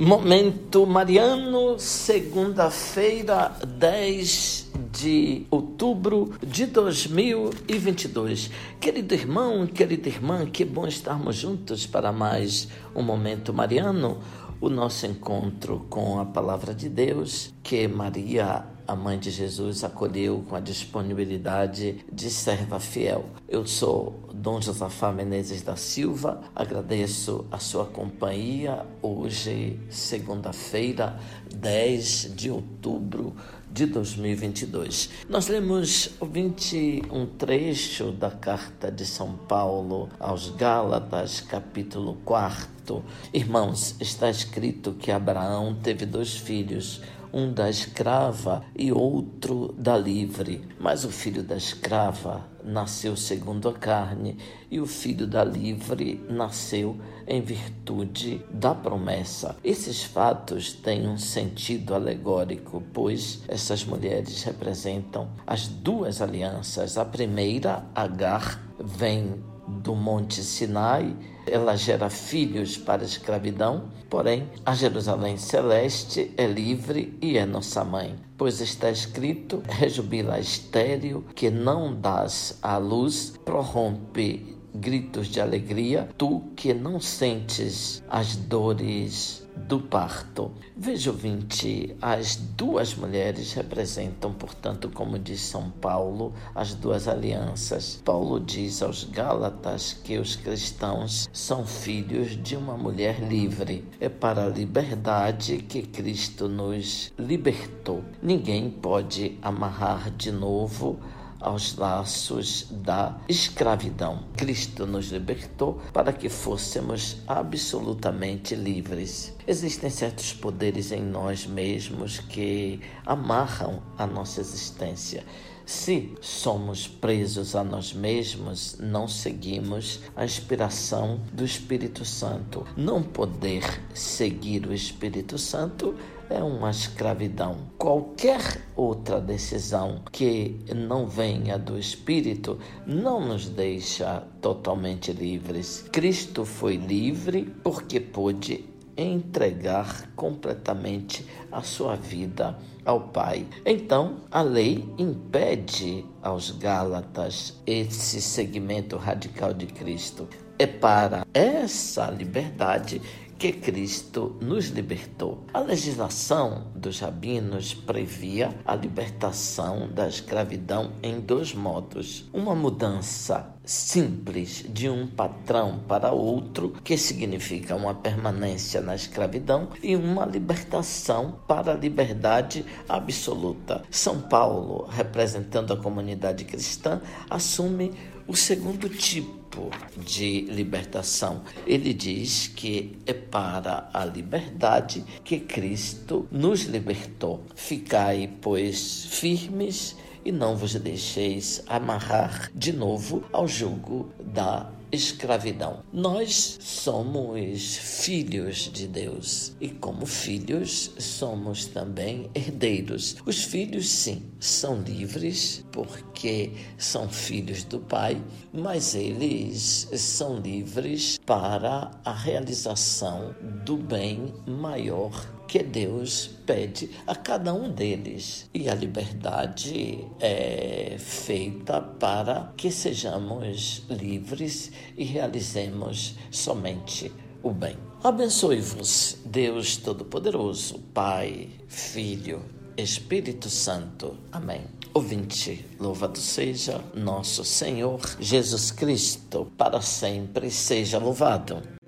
Momento Mariano, segunda-feira, 10 de outubro de 2022. Querido irmão, querida irmã, que bom estarmos juntos para mais um Momento Mariano, o nosso encontro com a palavra de Deus que Maria a mãe de Jesus acolheu com a disponibilidade de serva fiel. Eu sou Dom Josafá Menezes da Silva, agradeço a sua companhia hoje, segunda-feira, 10 de outubro de 2022. Nós lemos 21 trecho da carta de São Paulo aos Gálatas, capítulo 4. Irmãos, está escrito que Abraão teve dois filhos um da escrava e outro da livre. Mas o filho da escrava nasceu segundo a carne, e o filho da livre nasceu em virtude da promessa. Esses fatos têm um sentido alegórico, pois essas mulheres representam as duas alianças. A primeira, Agar, vem do Monte Sinai, ela gera filhos para a escravidão, porém a Jerusalém Celeste é livre e é nossa mãe, pois está escrito: rejubila estéreo que não dás à luz, prorrompe gritos de alegria, tu que não sentes as dores do parto. Veja, ouvinte, as duas mulheres representam, portanto, como diz São Paulo, as duas alianças. Paulo diz aos Gálatas que os cristãos são filhos de uma mulher livre. É para a liberdade que Cristo nos libertou. Ninguém pode amarrar de novo aos laços da escravidão. Cristo nos libertou para que fôssemos absolutamente livres. Existem certos poderes em nós mesmos que amarram a nossa existência. Se somos presos a nós mesmos, não seguimos a inspiração do Espírito Santo. Não poder seguir o Espírito Santo é uma escravidão. Qualquer outra decisão que não venha do Espírito não nos deixa totalmente livres. Cristo foi livre porque pôde entregar completamente a sua vida ao Pai. Então, a lei impede aos Gálatas esse segmento radical de Cristo. É para essa liberdade que Cristo nos libertou. A legislação dos rabinos previa a libertação da escravidão em dois modos: uma mudança simples de um patrão para outro, que significa uma permanência na escravidão, e uma libertação para a liberdade absoluta. São Paulo, representando a comunidade cristã, assume o segundo tipo de libertação, ele diz que é para a liberdade que Cristo nos libertou. Ficai, pois, firmes e não vos deixeis amarrar de novo ao jugo da escravidão. Nós somos filhos de Deus e, como filhos, somos também herdeiros. Os filhos, sim, são livres porque são filhos do Pai, mas eles são livres para a realização do bem maior que Deus pede a cada um deles. E a liberdade é feita para que sejamos livres e realizemos somente o bem. Abençoe-vos, Deus Todo-Poderoso, Pai, Filho, Espírito Santo. Amém. Ouvinte, louvado seja nosso Senhor Jesus Cristo, para sempre seja louvado.